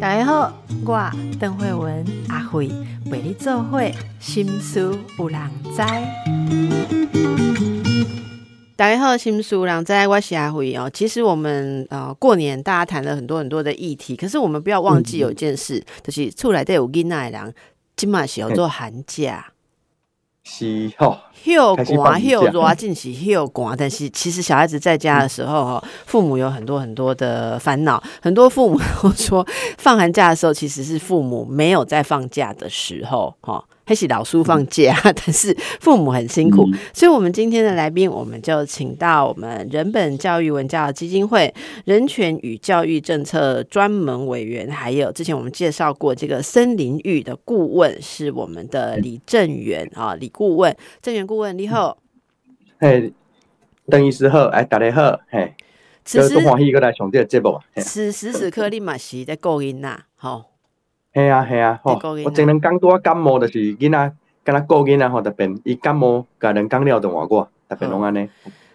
大家好，我邓慧文阿慧为你做会心思有人知。大家好，心思有人知，我是阿慧哦。其实我们呃过年大家谈了很多很多的议题，可是我们不要忘记有一件事，就是出来的有囡仔的人，今嘛是要做寒假。是吼，又开始寒又放假热，进是又寒，但是其实小孩子在家的时候 哈，父母有很多很多的烦恼，很多父母都说放寒假的时候其实是父母没有在放假的时候哈。还是老叔放假，但是父母很辛苦，所以，我们今天的来宾，我们就请到我们人本教育文教基金会人权与教育政策专门委员，还有之前我们介绍过这个森林域的顾问，是我们的李正元啊，李顾问，正元顾问，你好。嘿，邓医师好，哎，大家好，嘿，此时都欢喜过来上这个节目，此时此刻，你嘛是在顾囡仔，吼，嘿啊系啊，吼我前两工拄啊感冒，就是囡仔，敢若顾囡仔吼，特别伊感冒，甲人讲了就换我，特别拢安尼，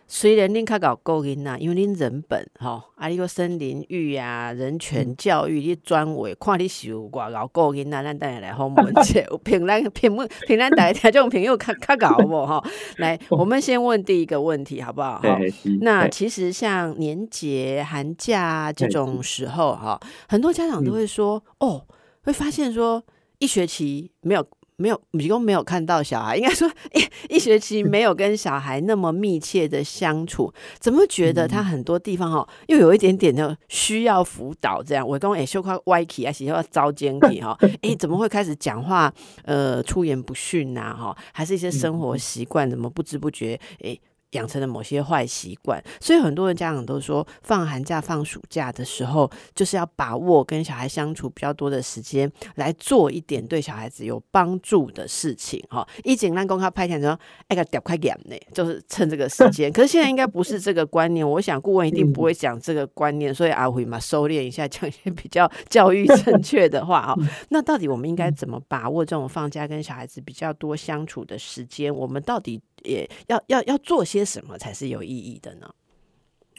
虽然恁较搞顾囡仔，因为恁人本吼，啊，你个森林域啊，人权教育，你专为看你是有偌搞顾囡仔，咱等下来访问者，有评咱平问平咱大家听这种朋友较较搞无吼？来，我们先问第一个问题好不好？哈那其实像年节、寒假啊这嘿。种时候哈，很多家长都会说，哦，会发现说一学期没有。没有，一共没有看到小孩，应该说一一学期没有跟小孩那么密切的相处，怎么觉得他很多地方哈，又有一点点的需要辅导？这样，我刚哎，秀快歪起，还是要糟奸体哈？哎，怎么会开始讲话？呃，出言不逊呐？哈，还是一些生活习惯，怎么不知不觉哎？养成了某些坏习惯，所以很多的家长都说，放寒假、放暑假的时候，就是要把握跟小孩相处比较多的时间，来做一点对小孩子有帮助的事情。哈，一简单公开拍片说，哎个屌快点呢，就是趁这个时 间。可是现在应该不是这个观念，我想顾问一定不会讲这个观念，所以阿辉嘛收敛一下，讲一些比较教育正确的话哈。那到底我们应该怎么把握这种放假跟小孩子比较多相处的时间？我们到底也要要要做些什么才是有意义的呢？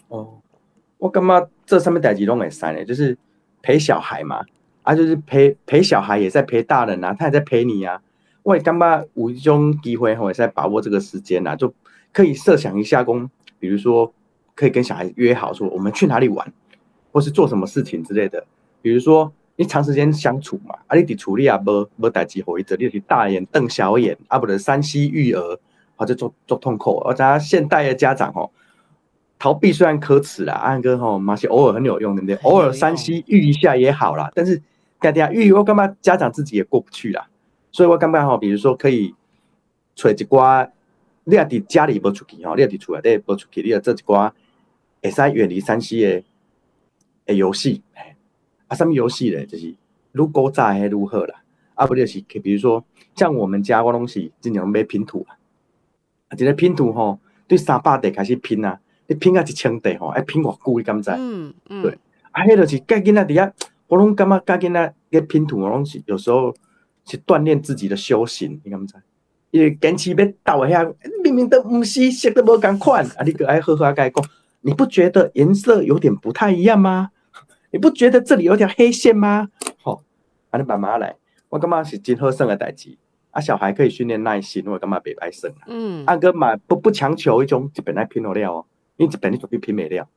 哦，我感觉这上面代志拢会使呢，就是陪小孩嘛，啊，就是陪陪小孩也在陪大人啊，他也在陪你啊。我也感觉有一种机会吼，也是在把握这个时间呐、就可以设想一下工，比如说可以跟小孩约好说我们去哪里玩，或是做什么事情之类的。比如说你长时间相处嘛，啊，你伫处理啊无无代志互伊做，你就是大眼瞪小眼，啊，不然山西育儿，或者做做痛苦。而咱现代的家长吼。逃避虽然可耻啦，安哥吼马是偶尔很有用，对不对？偶尔山西遇一下也好啦，但是大家遇我干嘛家长自己也过不去啦，所以我感觉吼，比如说可以揣一寡，你也伫家里无出去吼，你也伫厝内底无出去，你也做一寡会使远离山西的诶游戏，嘿啊，什么游戏咧？就是如果早还如何啦，啊不就是比如说像我们家我拢是经常买拼图啊，啊，这个拼图吼，对三百块开始拼啊。你拼啊一千块吼，爱拼偌久你敢知？嗯嗯，对啊，迄就是甲囡仔伫遐，我拢感觉甲囡仔咧拼图，我拢是有时候是锻炼自己的修行，你敢知？因为坚持要斗遐，明明都毋是色都无共款，啊，你个爱好好啊，甲伊讲，你不觉得颜色有点不太一样吗？你不觉得这里有条黑线吗？吼、啊，你慢慢来，我感觉是真好耍的代志。啊，小孩可以训练耐心，我感觉袂歹耍。嗯啊，个嘛不不强求一种一本来拼好了哦，因为一本你绝对拼袂了。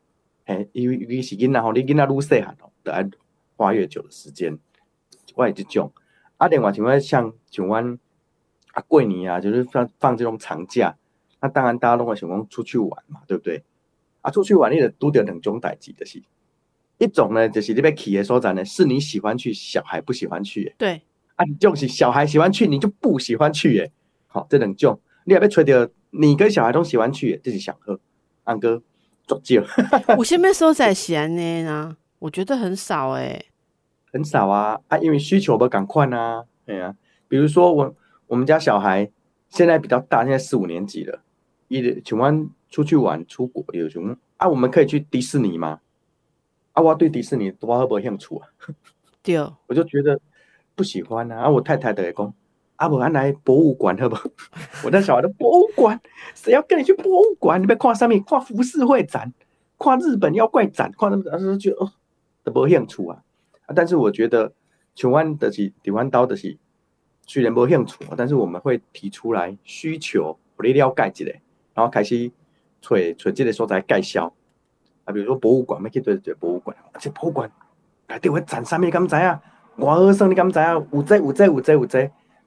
嘿，因为你是囡仔吼，你囡仔愈细汉吼，得爱花越久的时间。我也这种。啊，另外像我像像阮啊过年啊，就是放放这种长假，那当然大家拢会想讲出去玩嘛，对不对？啊，出去玩你得拄着两种代志，就是一种呢，就是你要去的所在呢，是你喜欢去，小孩不喜欢去的。对，啊，你就是小孩喜欢去，你就不喜欢去耶。好，这两种，你也要吹掉你跟小孩都喜欢去的，这是上好。安哥足酒，我现在收在西安呢呢，我觉得很少哎、很少啊啊，因为需求不赶快啊，对啊。比如说我我们家小孩现在比较大，现在四五年级了，一请问出去玩出国有什么啊？我们可以去迪士尼吗？啊，我对迪士尼多好不兴趣啊，对，我就觉得不喜欢啊。啊，我太太的也讲，啊，不然来博物馆好不？我那小孩的博物馆，谁要跟你去博物馆？你别看上面看浮世绘展，看日本妖怪展，看那么，时候就哦都无兴趣啊。啊，但是我觉得像阮的是台湾刀的是，虽然无兴趣，但是我们会提出来需求，互你了解一下，然后开始找找这个所在介绍。啊，比如说博物馆，要去对对博物馆，而且博物馆内底会展啥物，你敢知影？外好耍，你敢知影？有这有这有这有这，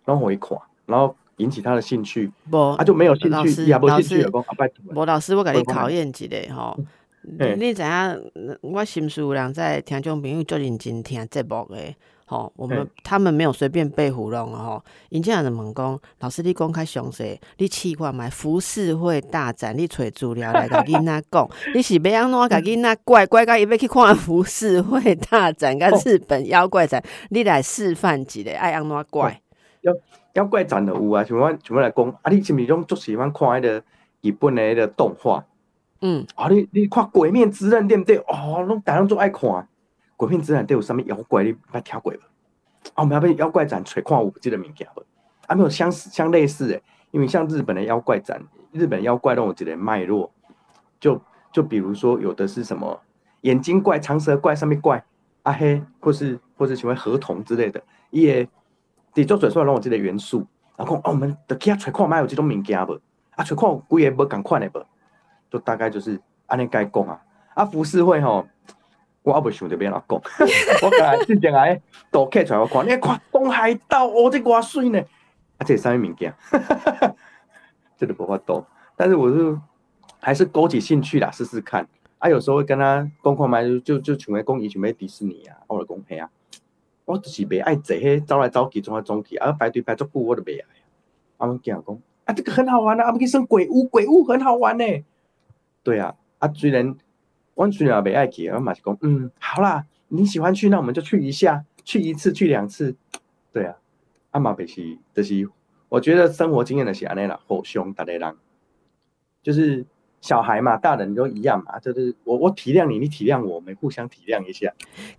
然后我一看，然后引起他的兴趣。不，他就没有兴趣，也无兴趣就讲啊，拜托。无老师，我甲你考验一下吼。你知影？我心事有人在听众朋友足认真听节目诶。吼，我们他们没有随便被糊弄吼。因这样的问讲，老师你讲较详细，你试看买浮世绘大展，你找资料来甲囡仔讲，你是要安怎甲囡仔怪怪甲伊要去看浮世绘大展，甲日本妖怪展，你来示范一下，爱安怎怪？妖妖怪展的有啊，像我像我来讲，啊，你是毋是拢足喜欢看迄个日本的迄个动画？嗯，啊，你你看《鬼面之刃》对不对？哦，拢大人都爱看。鬼面之刃都有啥物妖怪？你捌听过无？啊，我们要被妖怪展找看有即个物件无？啊，没有相似相类似诶，因为像日本的妖怪展，日本妖怪都有一个脉络，就就比如说有的是什么眼睛怪、长舌怪、上面怪啊黑，或是或是喜欢河童之类的，伊也伫做出来拢有即个元素。然后哦，我们得去遐找看，买有即种物件无？啊，找看有几个无共款诶无？就大概就是安尼该讲啊。啊，浮世绘吼。我也未想着要安怎讲，我甲之前来都客出来我看，你看东海道哦，这偌水呢，啊，这啥物物件，这个无法度。但是我是还是勾起兴趣啦，试试看。啊，有时候会跟他讲看卖，就就像为讲以前买迪士尼啊，我来讲嘿啊，我就是袂爱坐迄走来走去，走来走去，啊排队排足久，我都袂爱。啊，阮囝讲，啊这个很好玩啊，啊不去算鬼屋，鬼屋很好玩呢。对啊，啊虽然。完全啊，没爱去，然后马是讲，嗯，好啦，你喜欢去，那我们就去一下，去一次，去两次，对啊，阿妈北是，就是，我觉得生活经验的是安尼啦，互相逐个人，就是。小孩嘛，大人都一样嘛，就是我我体谅你，你体谅我，我们互相体谅一下。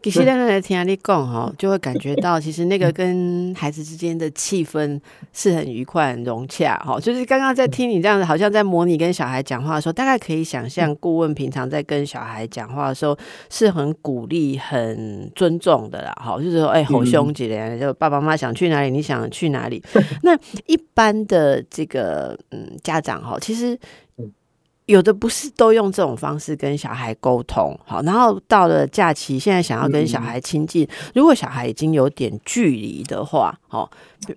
其实，在来听你讲哈，就会感觉到，其实那个跟孩子之间的气氛是很愉快、很融洽哈。就是刚刚在听你这样子，好像在模拟跟小孩讲话的时候，大概可以想象，顾问平常在跟小孩讲话的时候是很鼓励、很尊重的啦。哈，就是说，哎，好兄弟嘞，就爸爸妈妈想去哪里，你想去哪里。那一般的这个嗯家长哈，其实。有的不是都用这种方式跟小孩沟通，好，然后到了假期，现在想要跟小孩亲近，如果小孩已经有点距离的话，好，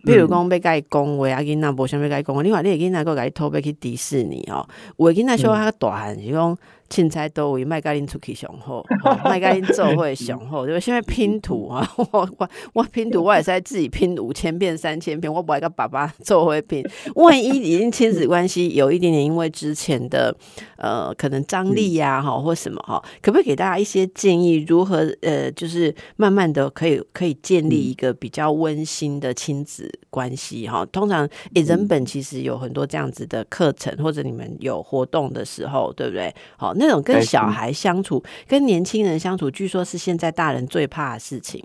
比如讲被盖公维阿囡那无想被盖公，另外你也跟那个给偷被去迪士尼哦，我跟那说他大汉是讲。凊彩都为卖甲恁出去上好，卖甲恁做会上好，对不？现在拼图啊，我我我拼图，我也是在自己拼五千遍、三千遍，我不爱跟爸爸做会拼。万一已经亲子关系有一点点，因为之前的呃可能张力呀，哈或什么哈，可不可以给大家一些建议，如何呃就是慢慢的可以可以建立一个比较温馨的亲子关系哈？通常诶人本其实有很多这样子的课程，或者你们有活动的时候，对不对？好。那种跟小孩相处、跟年轻人相处，据说是现在大人最怕的事情。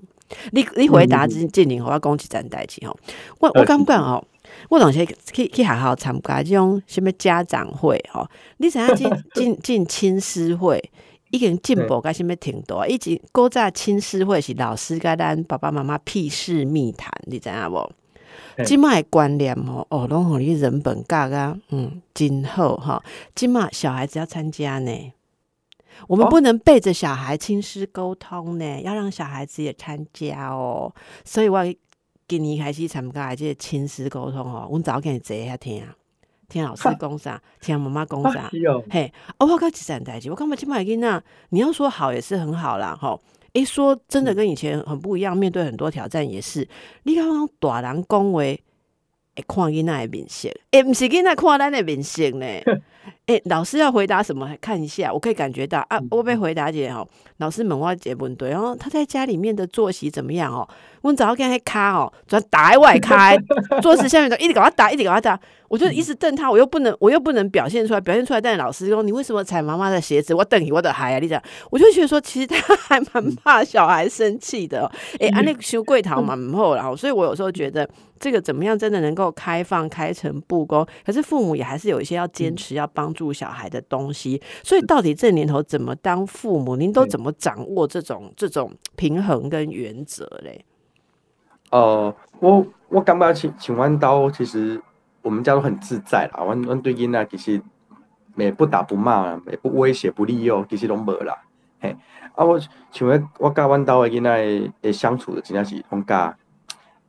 你你回答之建宁，我要恭喜咱代起吼。我我感觉哦，我当时去去好好参加这种什么家长会吼。你想要进进进亲师会，已经进步该什么挺多。以前古早亲师会是老师跟咱爸爸妈妈屁事密谈，你知影无？即卖观念吼，哦，拢互你人本教啊，嗯，真好吼。即卖小孩子要参加呢，我们不能背着小孩亲师沟通呢，要让小孩子也参加哦。所以我今年开始参加这亲师沟通哦，阮早给你坐遐听，听老师讲啥，听妈妈讲啥，嘿，哦，我讲一件代志，我感觉即卖囡仔，你要说好也是很好啦，吼。诶，说真的，跟以前很不一样。面对很多挑战，也是你看，大人恭维，会看囡仔的面色，诶，不是囡仔看咱的面色呢。诶，老师要回答什么？看一下，我可以感觉到啊，我被回答姐哦。老师问我姐问对，然后他在家里面的作息怎么样哦？我早上跟他卡哦，主要打在外开，桌子下面的一直给他打，一直给他打。我就一直瞪他，我又不能，我又不能表现出来，表现出来。但是老师说：“你为什么踩妈妈的鞋子？”我瞪你，我的孩啊！你讲，我就觉得说，其实他还蛮怕小孩生气的。哎，安利修柜堂蛮厚，然后，所以我有时候觉得这个怎么样，真的能够开放、开诚布公。可是父母也还是有一些要坚持、要帮助小孩的东西。所以到底这年头怎么当父母，您都怎么掌握这种这种平衡跟原则嘞？呃，我我感觉请请弯刀，其实我们家都很自在啦。弯弯对囡仔其实也不打不骂，也不威胁不利诱，其实拢无啦。嘿，啊，我请问我甲弯刀的囡仔诶相处的真正是拢甲，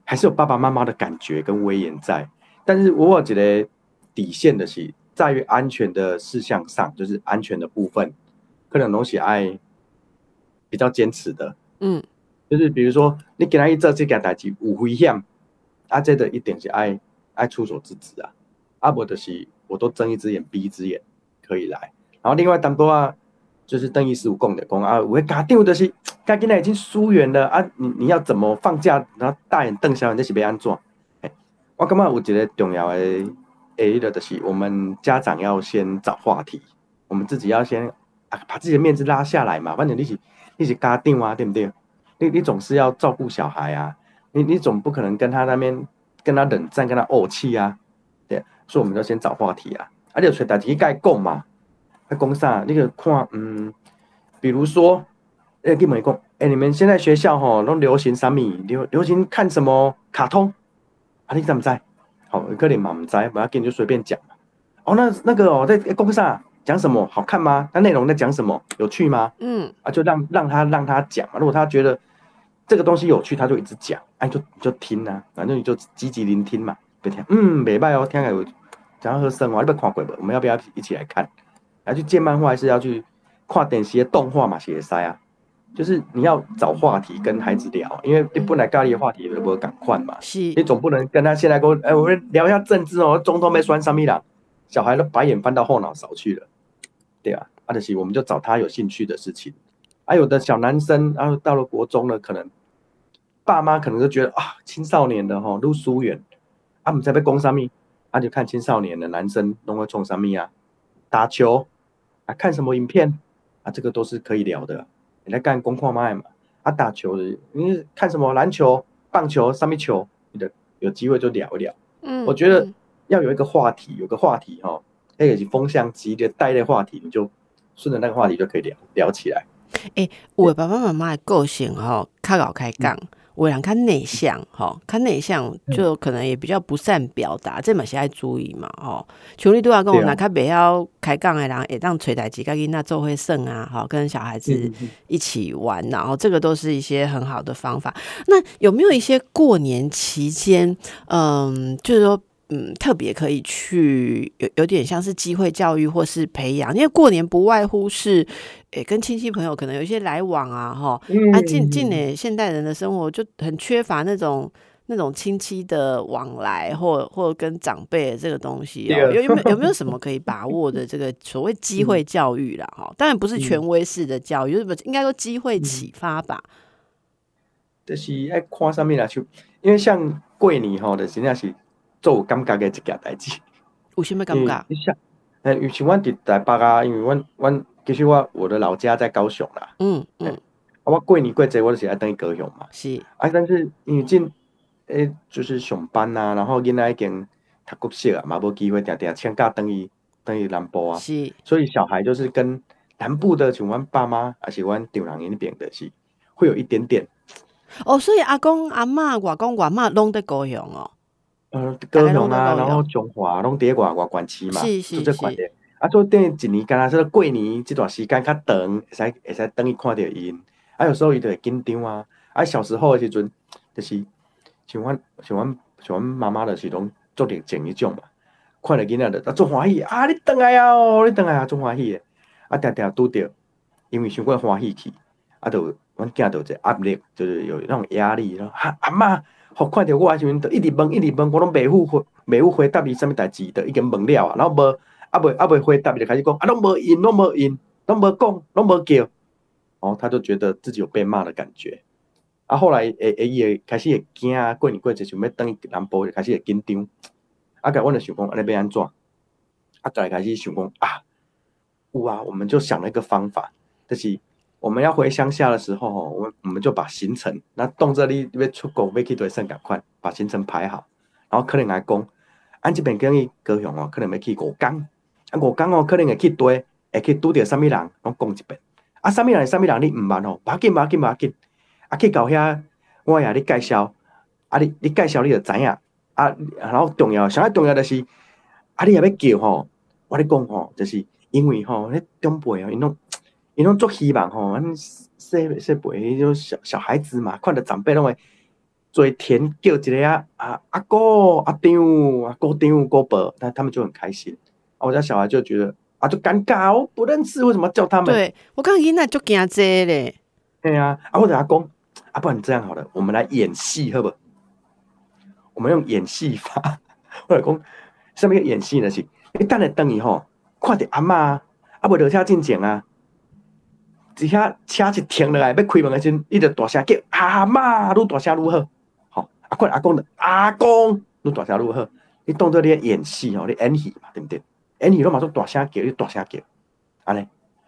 还是有爸爸妈妈的感觉跟威严在。但是我有一个底线的是，在于安全的事项上，就是安全的部分，可能东西爱比较坚持的。嗯。就是比如说，你给他一做这件代志有危险，啊，这个一定是爱爱出手制止啊，啊，无就是我都睁一只眼闭一只眼可以来。然后另外当多啊，就是邓医师有讲的讲啊，我家长就是家今仔已经疏远了啊，你你要怎么放假？然后大眼瞪小眼，这是要安怎？哎，我感觉有一个重要的诶，的就是我们家长要先找话题，我们自己要先啊把自己的面子拉下来嘛，反正你是你是家长啊，对不对？你你总是要照顾小孩啊，你你总不可能跟他那边跟他冷战，跟他怄气啊，对，所以我们就先找话题啊，而且找话题该讲嘛，他讲啥？你个看，嗯，比如说，哎，你们讲，哎，你们现在学校吼都流行什么？流流行看什么卡通？啊，你怎么在？好，可能嘛唔知，不要紧就随便讲哦，那那个哦，在公上？讲什么好看吗？那内容在讲什么？有趣吗？嗯，啊，就让让他让他讲嘛。如果他觉得这个东西有趣，他就一直讲，哎，就就听啊，反正你就积极聆听嘛，别听。嗯，没拜哦，听下有讲要喝生活，你不看鬼不？我们要不要一起来看？来去见漫画，还是要去跨点些动画嘛？写塞啊，就是你要找话题跟孩子聊，因为你本来咖喱的话题不会赶快嘛，是，你总不能跟他现在跟我哎，我们聊一下政治哦，中东没拴上米了，小孩都白眼翻到后脑勺去了。对啊，阿德西，我们就找他有兴趣的事情。还有的小男生，然后到了国中了，可能爸妈可能就觉得啊，青少年的哈，都疏远，啊，我们在被攻上面，啊，就看青少年的男生都会冲上面啊，打球？啊，看什么影片？啊，这个都是可以聊的。你在干工矿卖嘛？啊，打球的，你看什么篮球、棒球、三米球，你的有机会就聊一聊。嗯，我觉得要有一个话题，有个话题哈。那个是风向机的带的话题，你就顺着那个话题就可以聊聊起来。哎，我爸爸妈妈的个性哈，较老开讲，我人看内向哈，看内向就可能也比较不善表达，这嘛是爱注意嘛哦。像你都要跟我拿开不要开杠的人，也当捶台机，跟囡那做会胜啊，好跟小孩子一起玩，然后这个都是一些很好的方法。那有没有一些过年期间，嗯，就是说？嗯，特别可以去有有点像是机会教育或是培养，因为过年不外乎是诶跟亲戚朋友可能有一些来往啊，哈，啊近近年现代人的生活就很缺乏那种那种亲戚的往来或或跟长辈这个东西哦，有有没有有没有什么 可以把握的这个所谓机会教育啦？哈，当然不是权威式的教育，就是应该说机会启发吧。就是爱看上面啦，就因为像过年哈的，实际上是。做感觉嘅一件代志，有啥物感觉？你像，诶，尤其阮伫台北啊，因为阮阮其实我我的老家在高雄啦。嗯嗯。我过年过节我都是爱等于高雄嘛。是。啊，但是因为进诶就是上班呐，然后囡仔已经读国小啊，嘛无机会定定请假等于等于南部啊。是。所以小孩就是跟南部的像阮爸妈，还是阮丈人那边的是会有一点点。哦，所以阿公阿嬷外公外嬷拢在高雄哦。呃，高雄啊，然后中华拢伫外外管区嘛，是这关的。啊，做等一年，敢若说过年这段时间较长，会使会使等伊看着因。啊，有时候伊就会紧张啊。啊，小时候的时阵，就是像阮像阮像阮妈妈的是拢做点静一种嘛，看着囡仔的，啊，做欢喜啊！你等来啊，哦，你等来啊，做欢喜的。啊，定定拄着，因为想过欢喜去，啊，就阮囝就一压力，就是有那种压力咯。哈，阿妈。好看着我时阵，就一直问，一直问，我拢袂赴回，袂赴回答伊什物代志，就已经问了啊。然后无，啊袂啊袂回答，就开始讲，啊拢无应，拢无应，拢无讲，拢无叫。哦，他就觉得自己有被骂的感觉。啊，后来诶诶，伊会开始会惊，过年过节想要等伊南部，就开始会紧张。啊，甲阮就想讲，安尼要安怎？啊，再来开始想讲啊，有啊，我们就想了一个方法，就是。我们要回乡下的时候，我我们就把行程，那动这里要出国，要去对省赶快把行程排好，然后可能来讲，按这边跟伊高雄哦，可能要去五港，啊五工哦，可能会去对，会去拄着什么人，拢讲一遍。啊，什么人什么人你毋捌吼，要紧要紧要紧，啊去到遐，我也你介绍，啊你你介绍你就知影，啊然后重要，上爱重要的是，啊你也要叫吼，我咧讲吼，就是因为吼，迄长辈哦，因拢因拢足希望吼，咱说说辈迄种小小孩子嘛，看着长辈拢会。嘴甜叫一个啊啊阿哥阿丢阿哥丢哥伯，那他们就很开心。我家小孩就觉得啊，就尴尬，我不认识，为什么叫他们？对我刚刚那就惊这嘞。对啊，啊或者阿公啊，不然这样好了，我们来演戏，好不？我们用演戏法，或者讲什么演戏呢？是你等下等以后，看着阿嬷啊，啊不落车进前啊，一下车一停落来要开门的时阵，你就大声叫阿妈，愈大声愈好。阿公阿公的阿公，你大声如何？你当做你演戏哦，你演戏嘛，对不对？演戏，你马上大声叫，你大声叫，安尼。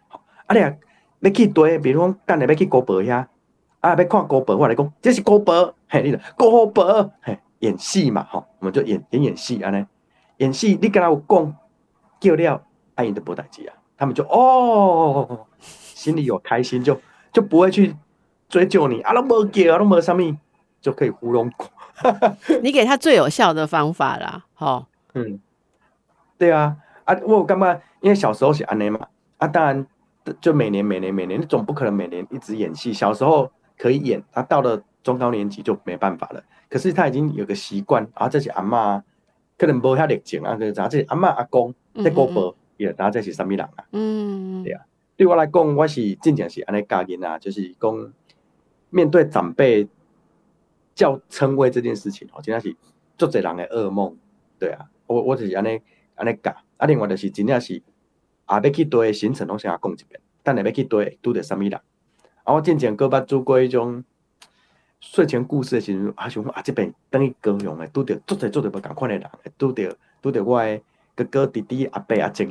好，啊你啊，要去对，比如讲，等下要去高博遐，啊，要看高博，我来讲，这是高博，嘿，你的高博，嘿，演戏嘛，吼，我们就演演演戏，安尼。演戏，你跟他有讲叫了，阿姨都无代志啊，他们就哦，心里有开心，就就不会去追究你，啊，都没给啊，都没什么。就可以糊弄过，你给他最有效的方法啦，哈，嗯，对啊，啊，我干嘛？因为小时候是安尼嘛，啊，当然就每年每年每年，你总不可能每年一直演戏。小时候可以演，啊到了中高年级就没办法了。可是他已经有个习惯，啊，这是阿妈，可能无遐热情啊，个啥，这是阿妈阿公在过播，也大家这是什么人啊？嗯，对啊，对我来讲，我是真正是安尼教囡啊，就是讲面对长辈。叫称谓这件事情哦，真正是做侪人的噩梦，对啊，我我就是安尼安尼教，啊，另外就是真正是啊要去对行程拢先讲一遍，等下要去对拄着啥物人，啊，我之前搁捌做过迄种睡前故事的时阵，啊，想讲啊，这边等于高雄的拄着做侪做侪无共款的人，拄着拄着我的哥哥弟弟阿伯阿姐，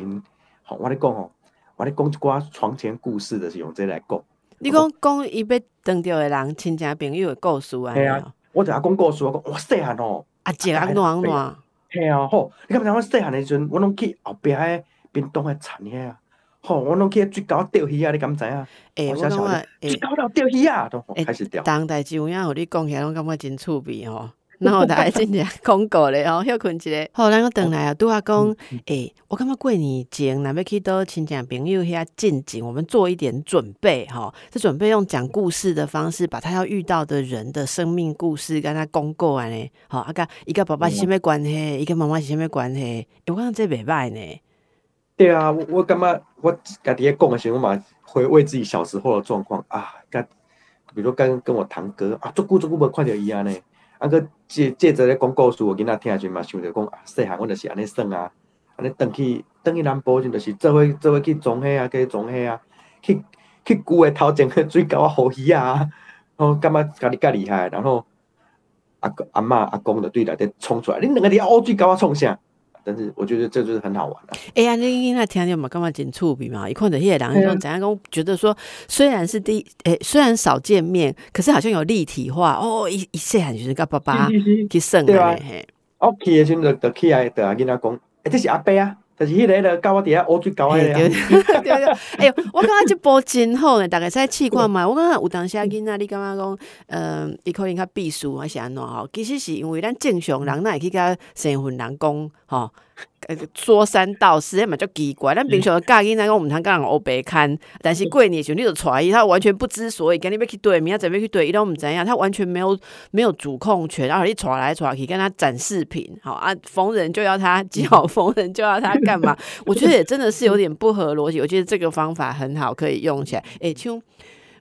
吼，我咧讲吼，我咧讲一寡床前故事的是用这来讲。你讲讲伊要等着的人，亲戚朋友的故事啊？我就阿讲故事，我讲我细汉哦，阿姐阿暖暖，嘿啊，吼！你敢知影我细汉的时阵，我拢去后壁迄冰冻迄田遐啊，吼！我拢去水沟钓鱼啊，你敢知影？诶，我讲啊，水沟头钓鱼啊，都开始钓。当代志有影，互你讲起来，拢感觉真趣味吼。然后大家真正讲过咧吼，休困一下。好，咱个转来啊，拄啊讲，诶，我感觉过年前，若要去到亲戚朋友遐进境，我们做一点准备吼。这准备用讲故事的方式，把他要遇到的人的生命故事跟他讲过安尼。吼，啊个一个爸爸是什么关系，伊甲妈妈是什么关系？我感觉这袂歹呢。对啊，我我感觉我家己讲的时候嘛，回味自己小时候的状况啊，跟比如跟跟我堂哥啊，做久做久无看到伊安尼。啊，佫借借着咧讲故事，我囡仔听下时嘛，想着讲，细汉阮就是安尼耍啊，安尼转去转去南部，就就是做伙做伙去种虾啊，去种虾啊，去去旧诶头前去水沟啊捕鱼啊，哦，感觉家己较厉害，然后阿阿嬷阿公就对内底冲出来，恁两个伫遐乌水沟啊创啥？但是我觉得这就是很好玩的。哎呀，你那听见嘛，干嘛真趣味嘛？一看到迄个人，种怎样讲？觉得说，虽然是第诶，虽然少见面，可是好像有立体化哦。一一细汉就是跟爸爸 去算的嘿。我去的时阵就就起来，就阿囡仔讲，诶，这是阿伯啊。就是迄个了，教我伫遐乌水沟诶。对 对对，哎哟，我感觉即部真好呢，大概使试看嘛。我感觉有当时囡仔，你感觉讲，呃，伊可能较避暑还是安怎吼？其实是因为咱正常人，那会去甲成分人讲吼。说三道四，嘛就奇怪。咱平常教囡仔讲，我们通讲人乌白看，但是过年时你就带伊，他完全不知所以，跟你要去对，明仔准备去对，伊都毋知样，他完全没有没有主控权，然后你带来带去跟他展示品，好啊，逢人就要他叫，逢人就要他干嘛？我觉得也真的是有点不合逻辑。我觉得这个方法很好，可以用起来。哎，像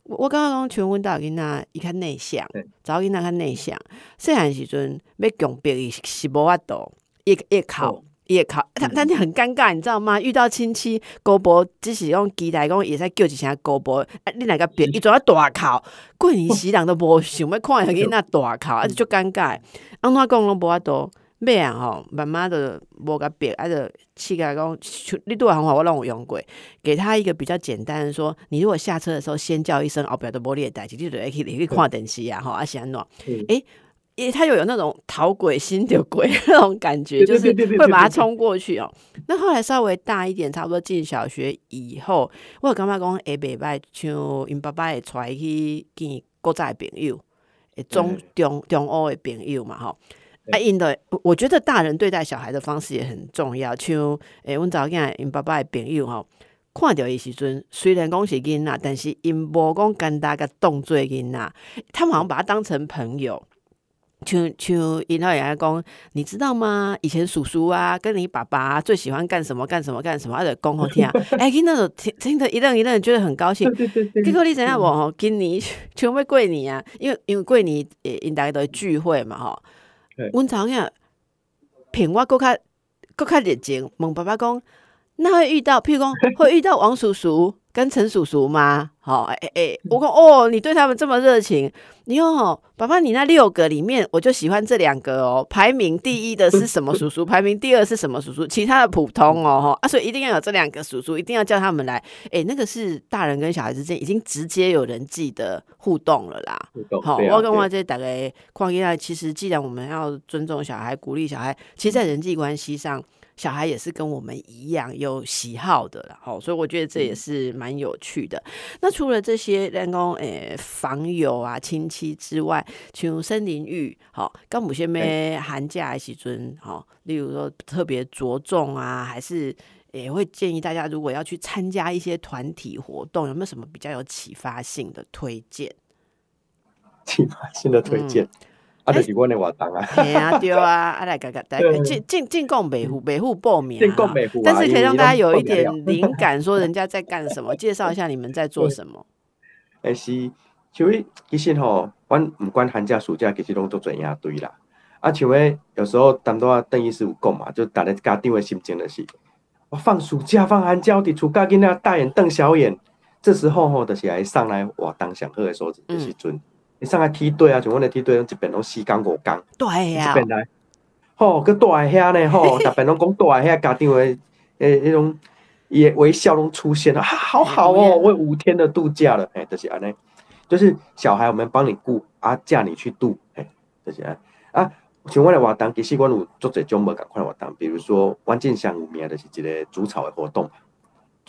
我刚刚讲全问到囡仔，伊较内向，早囡仔较内向，细汉时阵要强迫伊是无法度，一一考。也考，但但你很尴尬，你知道吗？遇到亲戚姑婆，只是用期待讲，也在叫一声高博，你哪个别，伊做啊大考，过年时人都无想要看伊 那大考，而且就尴尬。安怎讲拢无法度，咩啊吼，慢慢的无个别，啊就气甲讲，你对我很好，我让我用过，给他一个比较简单的说，你如果下车的时候先叫一声，后表的玻璃的代志，你就会去你去看电视啊，吼，啊是安怎？诶。因为他又有那种讨鬼心的鬼 那种感觉，就是会把它对对冲过去哦。那后来稍微大一点，差不多进小学以后，我有感觉讲会袂歹，像因爸爸会带伊去见古早的朋友，诶，中嗯中中欧的朋友嘛，吼。啊，因的，我觉得大人对待小孩的方式也很重要。像诶，阮早囝因爸爸的朋友吼，看到伊时阵，虽然讲是囡仔，但是因无讲干大个动作囡仔，他们好像把他当成朋友。像像因老爷爷讲，你知道吗？以前叔叔啊，跟你爸爸、最喜欢干什么干什么干什么，他就讲好听。哎，囡仔就听听得一愣一愣，觉得很高兴。对对对 结果你知影无吼？今年像要过年啊，因为因为过年诶，因大家都会聚会嘛吼对。阮昨影骗我搁较搁较热情，问爸爸讲，那会遇到，譬如讲会遇到王叔叔跟陈叔叔吗？好、哎哎哎，我讲哦，你对他们这么热情，你说哦，爸爸，你那六个里面，我就喜欢这两个哦，排名第一的是什么叔叔？排名第二是什么叔叔？其他的普通哦，哈啊，所以一定要有这两个叔叔，一定要叫他们来。哎，那个是大人跟小孩之间已经直接有人际的互动了啦。互动好，我跟我这大概况现在，其实既然我们要尊重小孩、鼓励小孩，其实，在人际关系上，小孩也是跟我们一样有喜好的啦。好，所以我觉得这也是蛮有趣的。那除了这些人工诶访友啊、亲戚之外，像森林浴，好，刚某些咩寒假的时阵，好，例如说特别着重啊，还是也会建议大家，如果要去参加一些团体活动，有没有什么比较有启发性的推荐？启发性的推荐，啊，就是阮的活动啊，嘿啊，对啊，啊来，个个大家对。进进进贡北户北户报名啊，进贡北户啊但是可以让大家有一点灵感，说人家在干什么，介绍一下你们在做什么。诶是像迄其实吼，阮毋管寒假暑假，其实拢做做营队啦。啊，像迄有时候当多啊邓医师有讲嘛，就逐个家长的心情就是，我放暑假放寒假，我伫厝甲囡仔大眼瞪小眼，这时候吼，就是来上来活动上好的所在的时阵，你上来梯队啊，像阮的梯队，一边拢四工五工。对啊、这边来，吼，佮住在遐呢，吼，逐边拢讲住在遐，家长的诶，迄种伊的微笑拢出现了，啊，好好哦，我有五天的度假了，哎，就是安尼，就是小孩我们帮你顾，啊，嫁你去度，哎，就是安啊。像阮的活动，其实我有做侪种无共款的活动，比如说阮进乡有名就是一个煮草的活动，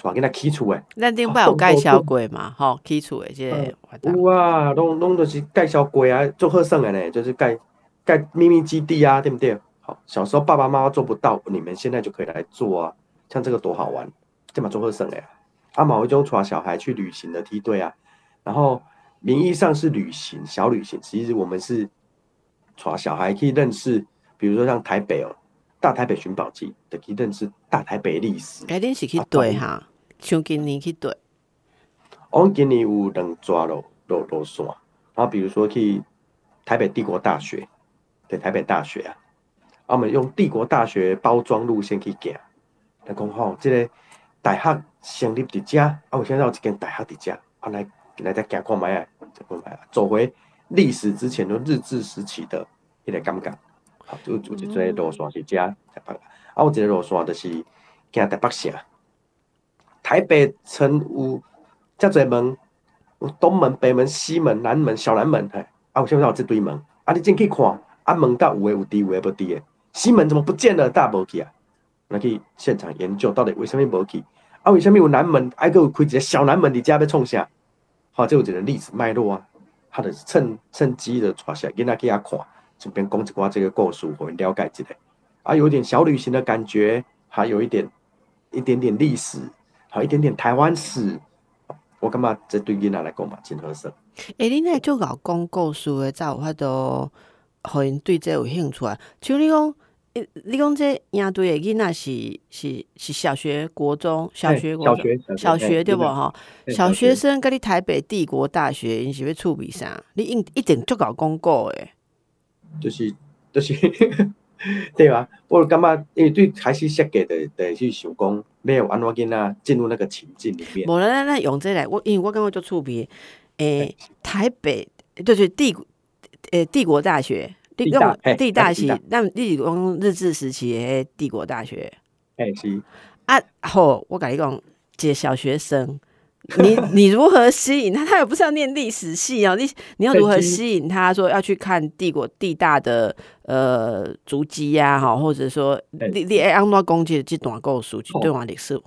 带囡仔起厝诶。咱顶摆有介绍过嘛，吼，基础的这个活动。有啊，拢拢就是介绍过啊，做好耍诶呢，就是盖盖秘密基地啊，对不对？好，小时候爸爸妈妈做不到，你们现在就可以来做啊，像这个多好玩，这嘛做好耍诶啊。啊，某一种带小孩去旅行的梯队啊，然后名义上是旅行小旅行，其实我们是带小孩去认识，比如说像台北哦，大台北寻宝记，的去认识大台北历史。哎，恁是去对哈，像今年去对，我今年有两抓路路路线，然后比如说去台北帝国大学，对台北大学啊，啊我们用帝国大学包装路线去行，来讲吼，这个大学成立伫遮，啊，有现在有一间大学伫遮，啊来来再行看卖啊，看卖啊，走回历史之前的日治时期的迄个感觉，好，有有一个路线是遮台北，啊有一个路线就是行台北城，台北城有。遮侪门，有东门、北门、西门、南门、小南门，嘿，啊，有现在有这堆门，啊，你进去看，啊，门到有诶有滴，有诶无滴诶，西门怎么不见了？大无去啊？那去现场研究到底为什么无去？啊，为什么有南门，还佫有开一个小南门？你家要创啥？好，这有一个历史脉络啊，他的趁趁机的带下囡仔去遐看，顺便讲一寡这个故事，互因了解一下，啊，有点小旅行的感觉，还有一点一点点历史，还有一点点台湾史。我感觉这对囡仔来讲嘛，真合适。哎，恁那就搞讲故事的，才有法度，互因对这有兴趣啊。像你讲，你讲这营队的囡仔是是是小学、国中、小学、国中、小学小学对不嘿吼？小学生跟你台北帝国大学，因是要处比啥？你一一定就搞公告诶。就是 就是 对吧？我感觉因为对开始设计的的去想讲，没有安怎囡仔进入那个情境里面。无啦咱咱用这来，我因为我感觉就触鼻，诶，台北就是帝国，诶，帝国大学，你帝大讲帝大是帝大，咱你是讲日治时期诶迄帝国大学诶，是，啊。好，我甲你讲，一个小学生，你 你如何吸引他？他也不是要念历史系哦，你你要如何吸引他说要去看帝国地大的呃足迹呀？哈，或者说你你爱安怎攻击这段故事，这段历史？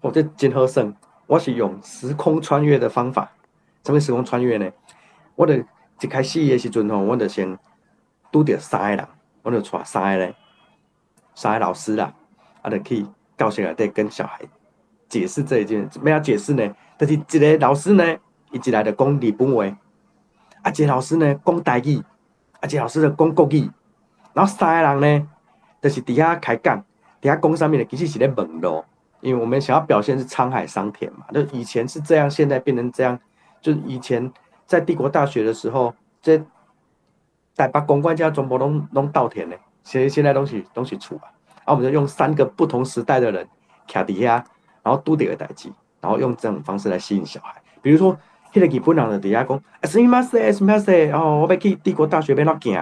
我这真好胜，我是用时空穿越的方法。什么时空穿越呢？我的一开始的时阵吼，我就先拄着三个人，我就带三个咧，三个老师啦，啊，就去教室内底跟小孩解释这一件，怎么样解释呢？就是一个老师呢，伊一来就讲日本话，啊，一个老师呢讲台语，啊，一个老师就讲国语，然后三个人呢，就是底下开讲，底下讲上面的其实是咧问咯，因为我们想要表现是沧海桑田嘛，就以前是这样，现在变成这样，就是以前在帝国大学的时候，这台北公关家全部拢拢稻田呢，现现在东西东西出啊，啊，我们就用三个不同时代的人徛底下，然后拄着个代志。然后用这种方式来吸引小孩，比如说，迄个日本人的底下讲，什么什什么什，哦，我要去帝国大学要哪行？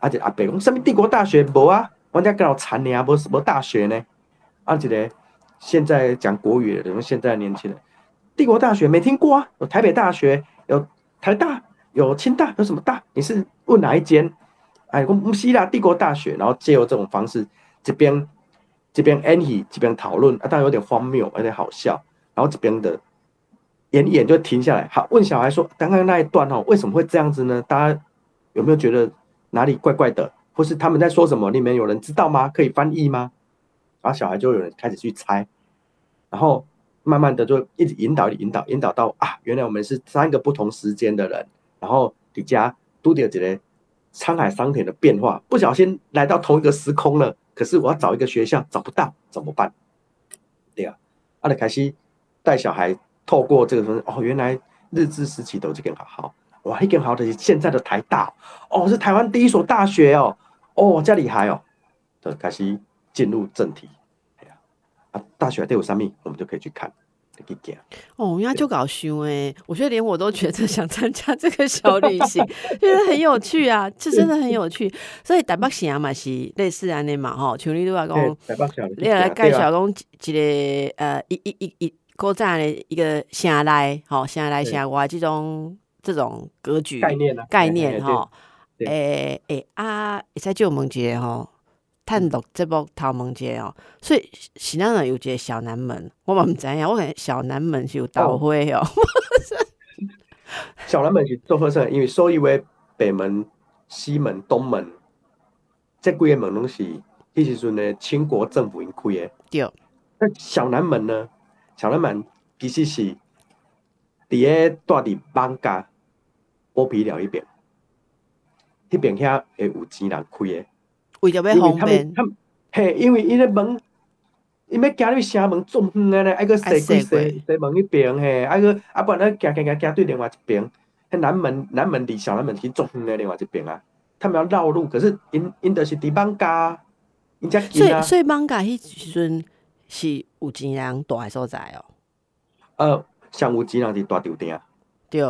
啊，就阿伯讲，什么帝国大学无啊？我家跟老残呢，无无大学呢？啊，一个现在讲国语的，等于现在年轻人，帝国大学没听过啊？有台北大学，有台大，有清大，有什么大？你是问哪一间？哎，我们希腊，帝国大学。然后借由这种方式，这边这边 a n y 这边讨论，啊，当然有点荒谬，有点好笑。然后这边的演一演就停下来，好问小孩说：“刚刚那一段哦，为什么会这样子呢？大家有没有觉得哪里怪怪的，或是他们在说什么？里面有人知道吗？可以翻译吗？”然后小孩就有人开始去猜，然后慢慢的就一直引导、引导、引导到啊，原来我们是三个不同时间的人，然后底下都有几个沧海桑田的变化，不小心来到同一个时空了。可是我要找一个学校找不到，怎么办？对啊，阿德凯西。带小孩透过这个东西哦，原来日治时期都这个好好哇，一更好的现在的台大哦，是台湾第一所大学哦，哦，这厉害哦，就开始进入正题。哎呀，啊，大学都有什么，我们就可以去看。哦，人家就搞笑哎，我觉得连我都觉得想参加这个小旅行，觉得很有趣啊，这真的很有趣。所以台北县嘛是类似安尼嘛吼，像你都话讲，你来介绍讲一个呃一一一一。古早的一个城内，吼城内城外这种这种格局概念概念吼，诶诶啊，会使就问一个吼，探读这部头问一个哦，所以是哪能有一个小南门，我嘛毋知影，我感觉小南门是有导会哦。小南门是做何事？因为所以为北门、西门、东门，这几个门拢是迄时阵的清国政府因开的。对。那小南门呢？小南门其实是伫个住伫邦家剥皮寮一边，迄边遐会有钱人开的。为着要方便，嘿，因为伊个门，伊要行入城门中远个咧，爱个西西西西门迄边嘿，爱个啊不然行行行行对另外一边，迄南门南门离小南门去中远个另外一边啊，他们要绕路，可是因因着是伫邦家，因遮近啊。所以所以邦家迄时阵。是有钱人住的所在哦。呃，像有钱人是大酒店，对，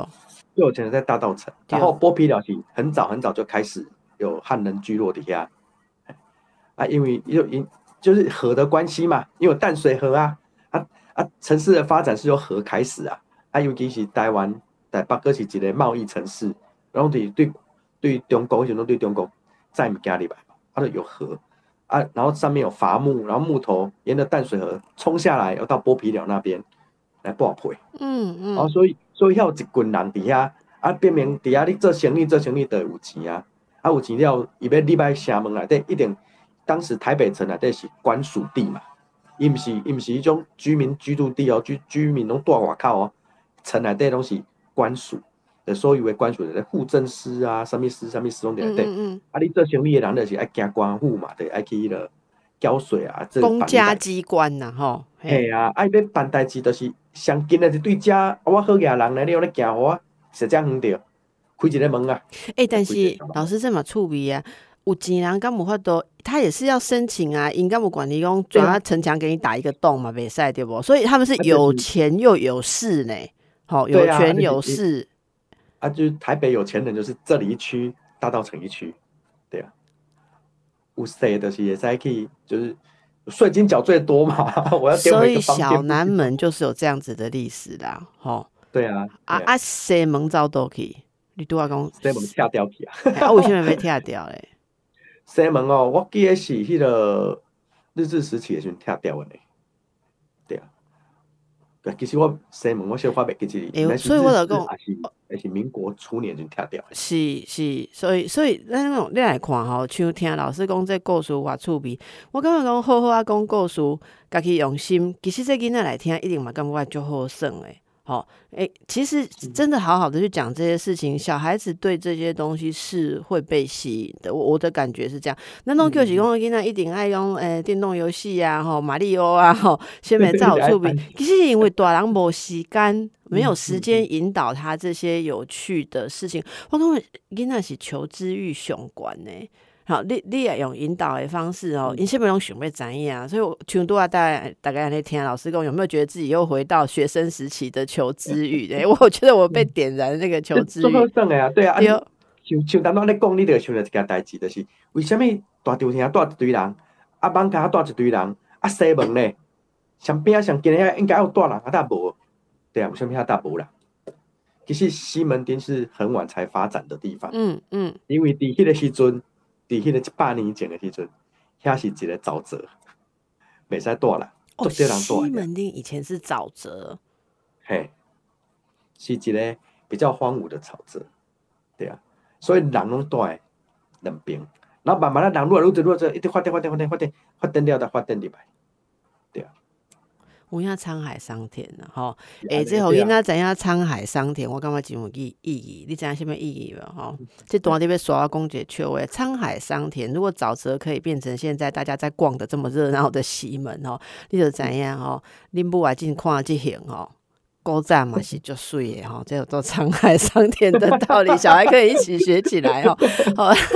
最有钱人在大道城。然后剥皮寮是很早很早就开始有汉人聚落底下，啊，因为有因就是河的关系嘛，因为淡水河啊，啊啊，城市的发展是由河开始啊，啊，尤其是台湾台北哥是一个贸易城市，然后对对对中国，为什么对中国在物件里吧，它都有河。啊，然后上面有伐木，然后木头沿着淡水河冲下来，要到剥皮寮那边来剥皮。嗯嗯。然后所以所以要一群人底下啊，变明底下你做生意做生意得有钱啊，啊有钱了，伊要礼拜城门内底一定，当时台北城内底是官属地嘛，伊毋是伊毋是迄种居民居住地哦，居居民拢住外口哦，城内底拢是官属。所以为官署的户政司啊，什么司、什么司拢伫内底。啊，你做生意的人就是爱行官户嘛，对，爱去了交税啊。这公家机关呐，吼。嘿啊，爱要办代志，就是上近的一对家，我好野人咧，你有咧行我，是这样远着，开一个门啊。诶，但是老师这么趣味啊，有钱人敢无法度，他也是要申请啊，应该无管你讲抓城墙给你打一个洞嘛，袂使对不？所以他们是有钱又有势呢，好，有权有势。啊，就是台北有钱人，就是这里一区大道城一区，对啊。有谁的是也在去，就是税金缴最多嘛，我要所以小南门就是有这样子的历史啦，吼对啊，啊啊，西门走倒去，你拄啊讲，西门跳掉去啊，啊为什么被踢掉嘞？西门哦，我记得是迄个日治时期的时阵跳掉的呢。其实我西门我小可袂记这里，欸应该是所以我就讲也是民国初年就拆掉的。是是，所以所以咱种你来看吼，像听老师讲这故事偌趣味，我感觉讲好好啊讲故事，家己用心，其实这囡仔来听一定嘛感觉足好耍诶。吼，诶、其实真的好好的去讲这些事情，小孩子对这些东西是会被吸引的。我我的感觉是这样。那弄 Q 是讲囡仔一定爱用诶电动游戏啊，吼马里奥啊，吼先美 造趣味。其实因为大人无时间，没有时间引导他这些有趣的事情。我感觉囡仔是求知欲雄关呢。好，你你也用引导的方式哦，因什么拢想要怎样，所以我像拄啊，大概大概那天老师讲，有没有觉得自己又回到学生时期的求知欲？诶，我觉得我被点燃那个求知做好欲。耍的啊，对啊，啊对，像像咱咱咧讲，你着想着一件代志，就是为什么大潮厅带一堆人，啊艋舺带一堆人，啊西门咧，上边啊上近遐应该有带人，啊但无，对啊，为什么遐带无啦？其实西门町是很晚才发展的地方，嗯嗯，因为伫迄个时阵，伫迄个一百年前的时阵，遐是一个沼泽，袂使带啦，哦，西门町以前是沼泽，嘿，是一个比较荒芜的沼泽，对啊，所以人拢住在两边，然后慢慢啊人愈来愈多，愈来愈多，一直发展发展发展发展发展了，再发展入来。有影沧海桑田了，吼。是诶，安尼对啊这互囡仔知影沧海桑田，我感觉真有意意义。你知影什么意义无？吼，这段里要刷讲一个笑话：沧海桑田，如果沼泽可以变成现在大家在逛的这么热闹的西门吼，你就知影吼，恁母啊进看这行吼。古早嘛是足水的吼，这有做沧海桑田的道理，小孩可以一起学起来吼。好啊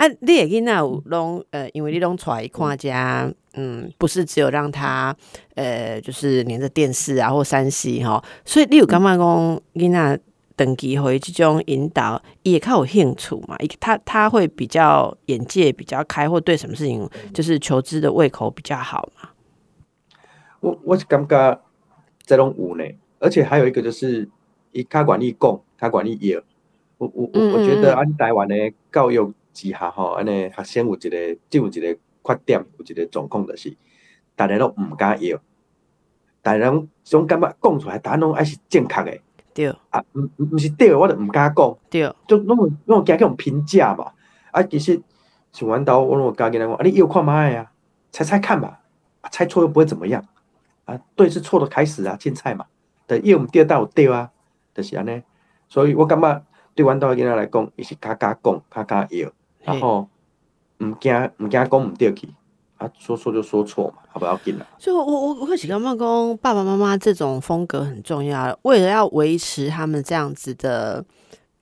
啊，你也囡仔有拢呃，因为你拢出来看家，嗯，不是只有让他呃，就是连着电视啊或三 C 哈，所以你有感觉讲囡仔等机会这种引导，也较有兴趣嘛？伊他他会比较眼界比较开，或对什么事情就是求知的胃口比较好嘛？我我是感觉这种有呢，而且还有一个就是，伊较管理讲，较管理业。我我我我觉得按台湾的教育之下吼，安尼学生有一个，就有一个缺点，有一个状况就是，大家拢毋敢要，大家拢总感觉讲出来，答案拢爱是正确的，对。啊，毋毋毋是对的，我就毋敢讲。对，就拢有拢有惊迄种评价嘛。啊，其实像阮兜我拢有教囡仔讲，啊，你又看嘛呀，猜猜看嘛，啊，猜错又不会怎么样，啊，对是错的开始啊，凊彩嘛，但，伊毋对但有对啊，就是安尼。所以我感觉对阮兜的囡仔来讲，伊是较敢讲，较敢摇，然后唔惊唔惊讲唔对去，啊，说错就说错嘛，好，不要紧啦。所以我我我是感觉讲爸爸妈妈这种风格很重要，为了要维持他们这样子的。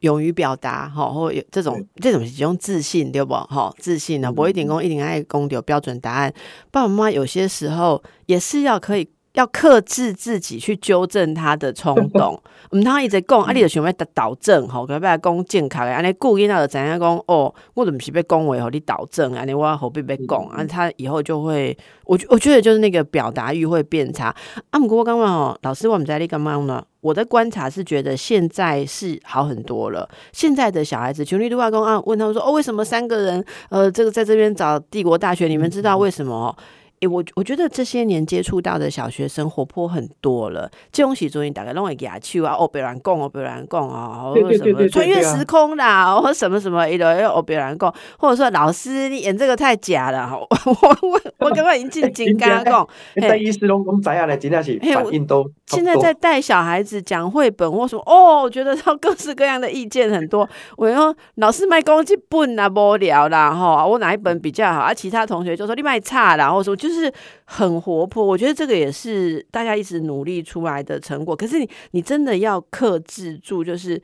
勇于表达，哈，或有这种这种是一种自信，对不？哈，自信呢，不一定讲一定爱讲有标准答案。爸爸妈妈有些时候也是要可以要克制自己去纠正他的冲动。毋通伊直讲，啊，你就想要导正吼，可要讲健康诶，安尼故意那就知影讲，哦，我怎么是被恭维吼你导正，安尼我何必被讲？啊，他以后就会，我我觉得就是那个表达欲会变差。啊，毋过我感觉吼，老师我们在你感觉呢？我的观察是觉得现在是好很多了。现在的小孩子，群力对外公啊，问他们说，哦，为什么三个人，呃，这个在这边找帝国大学？你们知道为什么？哦诶、我我觉得这些年接触到的小学生活泼很多了。这种时阵，大概弄会牙去啊，哦，别人讲哦，别人讲哦，或者什么穿越时空啦，或什么什么，一堆哦，别人讲，或者说老师你演这个太假了，我我我我刚刚已经进金刚讲。在医师拢拢知影咧，真正是反应都现在在带小孩子讲绘本或什么哦，我觉得他各式各样的意见很多。我说老师卖公这本啊无聊啦哈，我哪一本比较好？啊，其他同学就说你卖差啦，或者说就是很活泼。我觉得这个也是大家一直努力出来的成果。可是你你真的要克制住，就是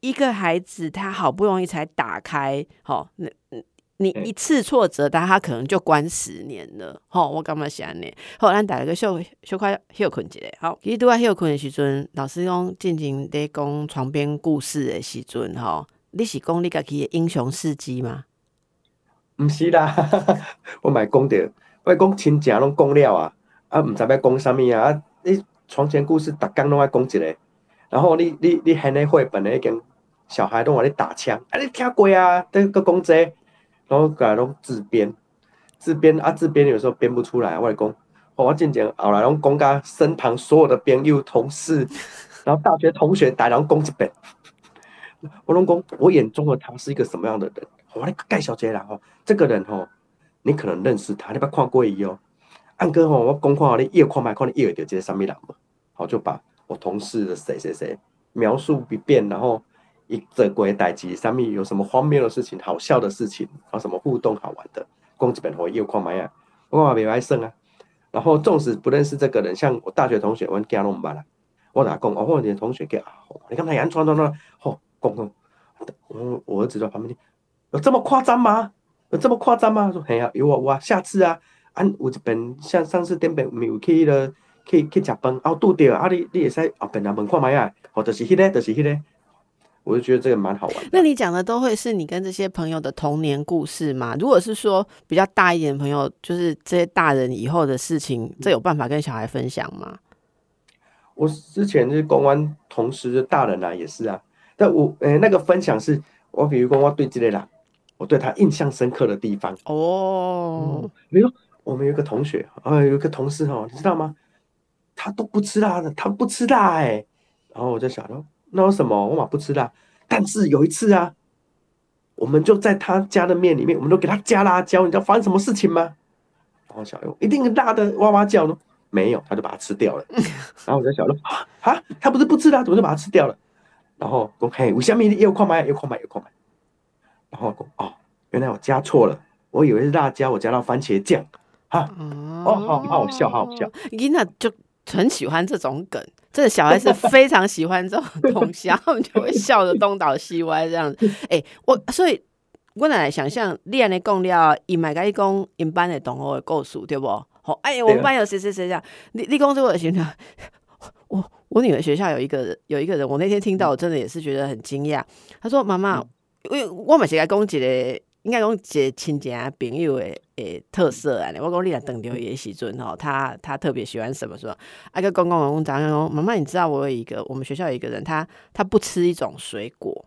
一个孩子他好不容易才打开，好那。你嗯一次挫折，但他可能就关十年了。吼，我感觉是安尼。好，咱大家小小快休困一下。好，其实拄啊休困的时阵，老师讲进行在讲床边故事的时阵，吼，你是讲你家己的英雄事迹吗？毋是啦，我买讲着，我讲亲情拢讲了啊，啊，毋知要讲啥物啊，啊，你床前故事逐工拢爱讲一个，然后你你你现咧绘本咧已经小孩拢话咧打枪，啊，你听过啊，这个讲这，然后个拢自编，自编啊，自编有时候编不出来，我来讲，我渐渐后来拢讲甲身旁所有的朋友、同事，然后大学同学，大家拢讲一遍。我拢讲，我眼中的他是一个什么样的人？我来介绍一下啦吼，这个人吼，你可能认识他，你捌看过伊哦。按哥吼，我讲看你越看卖，看你越着这个啥物人无？好，就把我同事的谁谁谁描述一遍，然后一这过代志，上面有什么荒谬的事情、好笑的事情，然后什么互动好玩的，讲一遍互伊看卖啊，我话袂歹算啊。然后纵使不认识这个人，像我大学同学，我惊拢毋捌啦。我哪讲？哦，我的同学叫啊，你看他安穿穿穿，吼。公我我儿子在旁边听，有这么夸张吗？有这么夸张吗？说嘿呀，有啊有啊，下次啊，俺有一本像上次点本没有去了，去去食饭，啊，拄着啊，你你也使啊本来问看卖啊，或者是迄个，就是迄个，我就觉得这个蛮好玩。那你讲的都会是你跟这些朋友的童年故事吗？如果是说比较大一点的朋友，就是这些大人以后的事情，这有办法跟小孩分享吗？我之前是公安同时的大人啊，也是啊。但我诶，那个分享是我，比如说我对这类啦，我对他印象深刻的地方哦。比如我们有一个同学啊，有一个同事哈，你知道吗？他都不吃辣的，他不吃辣哎。然后我就想说，那有什么？我嘛不吃辣。但是有一次啊，我们就在他家的面里面，我们都给他加辣椒，你知道发生什么事情吗？然后小优一定辣的哇哇叫呢？没有，他就把它吃掉了。然后我在想说，啊，他不是不吃辣，怎么就把它吃掉了？然后讲嘿，为什么又快买又空买又空买？然后哦，原来我加错了，我以为是辣椒，我加到番茄酱，哈，哦，好好笑，好好笑。伊娜就很喜欢这种梗，这个小孩是非常喜欢这种东西，他们就会笑得东倒西歪这样子。哎，我所以我奶奶想象练的讲了，伊买个一讲因班的同学的故事，对不？好，哎，我们班有谁谁谁这样，你你讲这个形象，我。我女儿学校有一个有一个人，我那天听到，我真的也是觉得很惊讶。他说：“妈妈，因为我嘛是来讲一个，应该讲一个亲戚啊朋友诶诶特色啊。我讲你来等留也时阵吼，他他特别喜欢什么？说啊个公公公公讲说，妈妈，你知道我有一个，我们学校有一个人，他他不吃一种水果。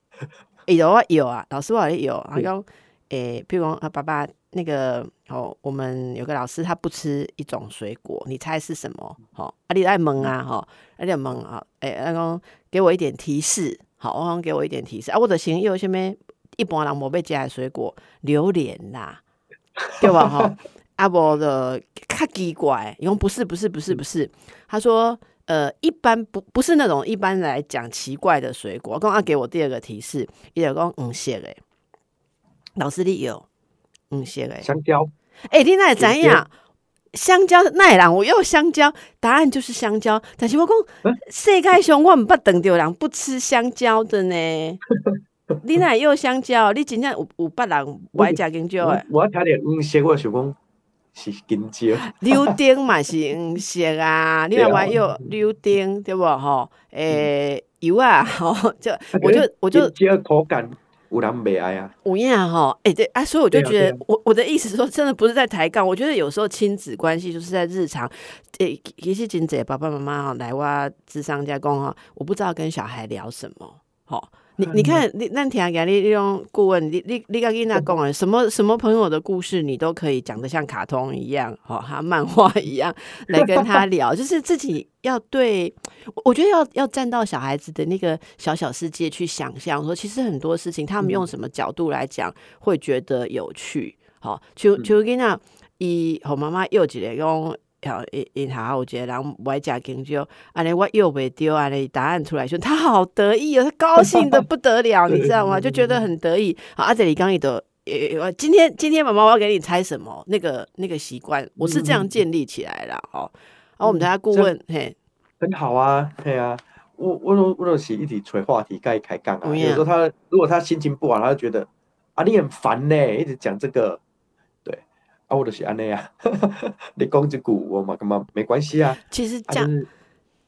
有啊有啊，老师我也有。然后诶，譬如讲啊，爸爸。”那个哦，我们有个老师，他不吃一种水果，你猜是什么？好，阿里爱蒙啊，哈，阿里蒙啊，诶，阿公给我一点提示，好，阿公给我一点提示。啊，我的行有什么？一般人无被加的水果，榴莲啦，对吧？哈，阿伯的较奇怪，伊讲不是，不是，不是，不是，他说，呃，一般不不是那种一般来讲奇怪的水果，刚刚给我第二个提示，伊就讲嗯，谢诶，老师你有。嗯，是诶，香蕉。哎，你那怎样？香蕉奈人我要香蕉，答案就是香蕉。但是我讲世界上我唔捌等到人不吃香蕉的呢。你那要香蕉？你真正有有别人不爱食香蕉诶？我听点黄色，我想讲是香蕉。柳丁嘛是黄色啊，你话又柳丁对不？吼，诶，油啊，吼，就我就我就口感。有人没爱啊？有呀哈，哎对啊，所以我就觉得，我我的意思说，真的不是在抬杠。我觉得有时候亲子关系就是在日常，诶，其实金姐爸爸妈妈哈来哇智商加工哈，我不知道跟小孩聊什么，好。你你看，你那听讲你利用顾问，你你你跟伊娜讲啊，什么什么朋友的故事，你都可以讲的像卡通一样，哈，哈，漫画一样来跟他聊，就是自己要对，我觉得要要站到小孩子的那个小小世界去想象，说其实很多事情他们用什么角度来讲会觉得有趣，好，就就跟那伊和妈妈又一个讲。好，因因好，我觉得人不爱食香蕉，安尼我又袂丢，安尼答案出来说，他好得意哦，他高兴的不得了，你知道吗？就觉得很得意。好，阿姐，你刚一的，呃，今天今天妈妈我要给你猜什么？那个那个习惯，我是这样建立起来的。哦，然后我们家顾问，嘿，很好啊，对啊，我我我我是一起吹话题，该开杠啊。有时候他如果他心情不好，他就觉得啊，你很烦呢，一直讲这个。我就是安尼啊，你讲这句我嘛，干嘛没关系啊？其实讲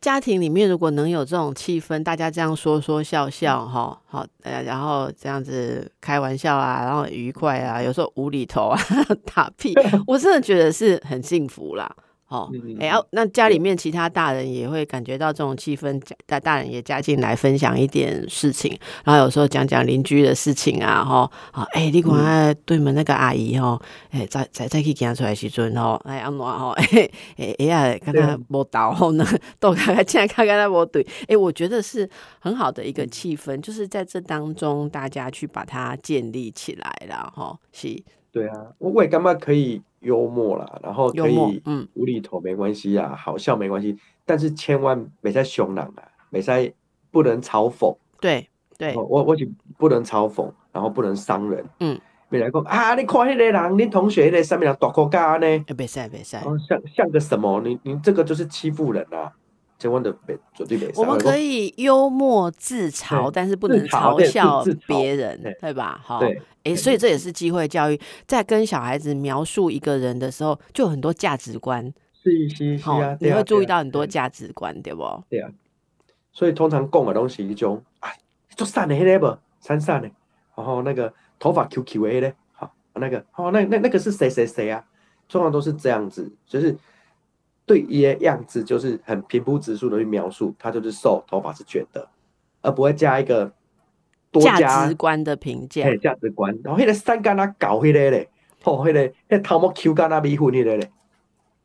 家庭里面如果能有这种气氛，大家这样说说笑笑哈，好，呃，然后这样子开玩笑啊，然后愉快啊，有时候无厘头啊，打屁，我真的觉得是很幸福啦。哦，哎，哦那家里面其他大人也会感觉到这种气氛，大大人也加进来分享一点事情，然后有时候讲讲邻居的事情啊，哈，啊，哎，你看对门那个阿姨哈，哎，再再再去讲出来时阵吼，哎，安怎吼，哎哎哎呀，跟他无道后呢，都看看现在看看他无对，哎，我觉得是很好的一个气氛，就是在这当中大家去把它建立起来了，哈，是。对啊，我我也干嘛可以幽默啦，然后可以嗯无厘头没关系啊，好笑没关系，但是千万别再凶人啊，别再不能嘲讽。对对，我我就不能嘲讽，然后不能伤人。嗯，别来讲啊，你看那个人，你同学那上面人大国家呢？别晒别晒，像像个什么？你你这个就是欺负人啊！我们可以幽默自嘲，但是不能嘲笑别人，对吧？好。哎，所以这也是机会教育，在跟小孩子描述一个人的时候，就有很多价值观。是是是啊，你会注意到很多价值观，对不？对啊。所以通常讲的东西一种，哎，做散的那不，散散的，然后那个头发 Q Q A 嘞，好，那个，哦，那那那个是谁谁谁啊？通常都是这样子，就是对一些样子，就是很平铺直述的去描述，他就是瘦，头发是卷的，而不会加一个多。价值观的评价，嘿，价值观，然后迄个三干啊搞迄个嘞，哦，迄个迄头毛 Q 干啊米糊迄个嘞，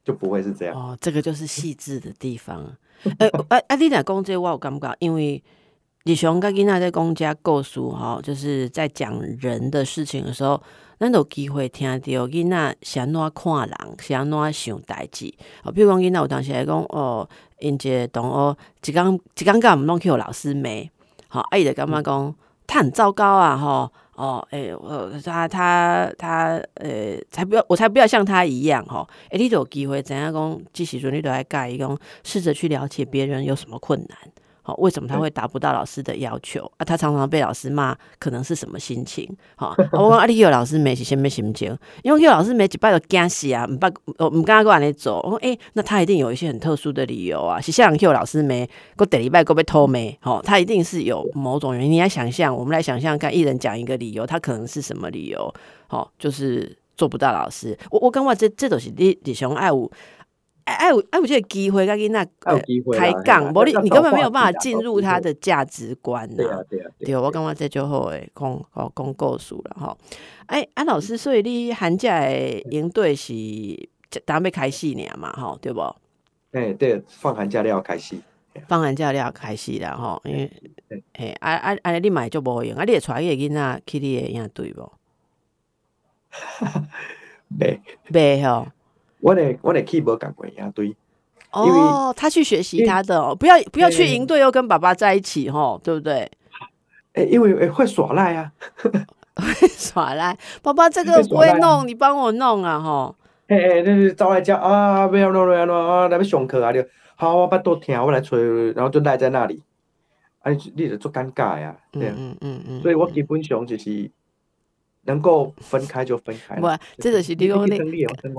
就不会是这样。哦，这个就是细致的地方。呃，啊 啊，你若讲这我有感觉，因为李雄跟囡仔在公家构述哈，就是在讲人的事情的时候，咱有机会听到囡仔是安怎看人，是安怎想代志。哦，比如讲囡仔有当时来讲，哦，因这同学一刚一刚刚毋拢去互老师骂，好，啊伊就感觉讲。他很糟糕啊，吼哦，哎，我他他他，呃，才不要，我才不要像他一样，哈，哎，你有机会怎样讲，即时阵你都来改，伊讲试着去了解别人有什么困难。为什么他会达不到老师的要求啊？他常常被老师骂，可能是什么心情？好，我问阿丽有老师没？是先没心情，因为有老师没几拜都惊死啊！唔拜，我唔跟他过来走。我说，哎，那他一定有一些很特殊的理由啊。是像有老师没？过第礼拜过被偷没？好，他一定是有某种原因。你来想象，我们来想象看，一人讲一个理由，他可能是什么理由？好，就是做不到老师。我我感觉这这都是你你想爱我。哎，有哎，有这个机会，跟那开讲，无你你根本没有办法进入他的价值观呐。对啊，对啊，对我感觉这就好诶，讲讲讲故事了吼。哎，安老师，所以你寒假的营队是打备开戏年嘛？吼，对不？哎，对，放寒假要开始，放寒假要开始了吼。因为哎，啊啊啊，你买就无用，啊，你会带个囡仔去你的营队不？没没吼。我的我得去无赶过呀，对。哦，他去学习他的，哦不要不要去营队又跟爸爸在一起吼，对不对？哎，因为会耍赖啊，会 耍赖。爸爸这个不会弄，你帮我弄啊，吼。哎哎，就是招来叫啊，不要弄不要弄啊，那边上课啊，就好，我不多听，我来吹，然后就赖在那里，啊，你就做尴尬呀，对啊，嗯嗯嗯，所以我基本上就是。能够分开就分开，不，这就是你讲那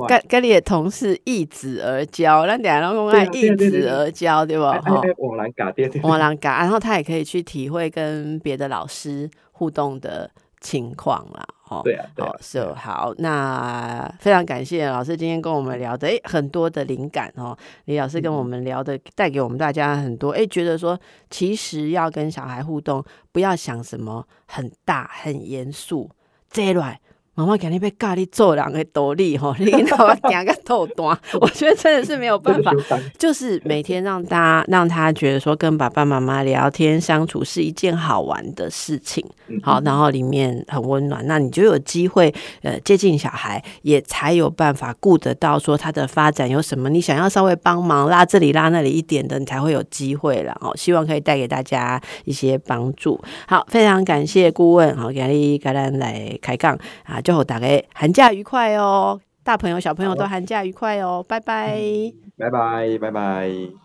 跟跟你的同事一子而交，那两人公爱一子而交，对吧？哈，往南嘎爹，往南嘎，然后他也可以去体会跟别的老师互动的情况啦。哦，对啊，哦，是好，那非常感谢老师今天跟我们聊的，哎，很多的灵感哦。李老师跟我们聊的，带给我们大家很多，哎，觉得说其实要跟小孩互动，不要想什么很大很严肃。这来。妈妈肯定被教你做人的道理 吼，你让我讲个透单，我觉得真的是没有办法，就是每天让大家让他觉得说跟爸爸妈妈聊天相处是一件好玩的事情，好，然后里面很温暖，那你就有机会呃接近小孩，也才有办法顾得到说他的发展有什么，你想要稍微帮忙拉这里拉那里一点的，你才会有机会了哦。希望可以带给大家一些帮助。好，非常感谢顾问，好，给你给咱来开杠啊。最后大家寒假愉快哦，大朋友小朋友都寒假愉快哦，拜拜，拜拜，拜拜。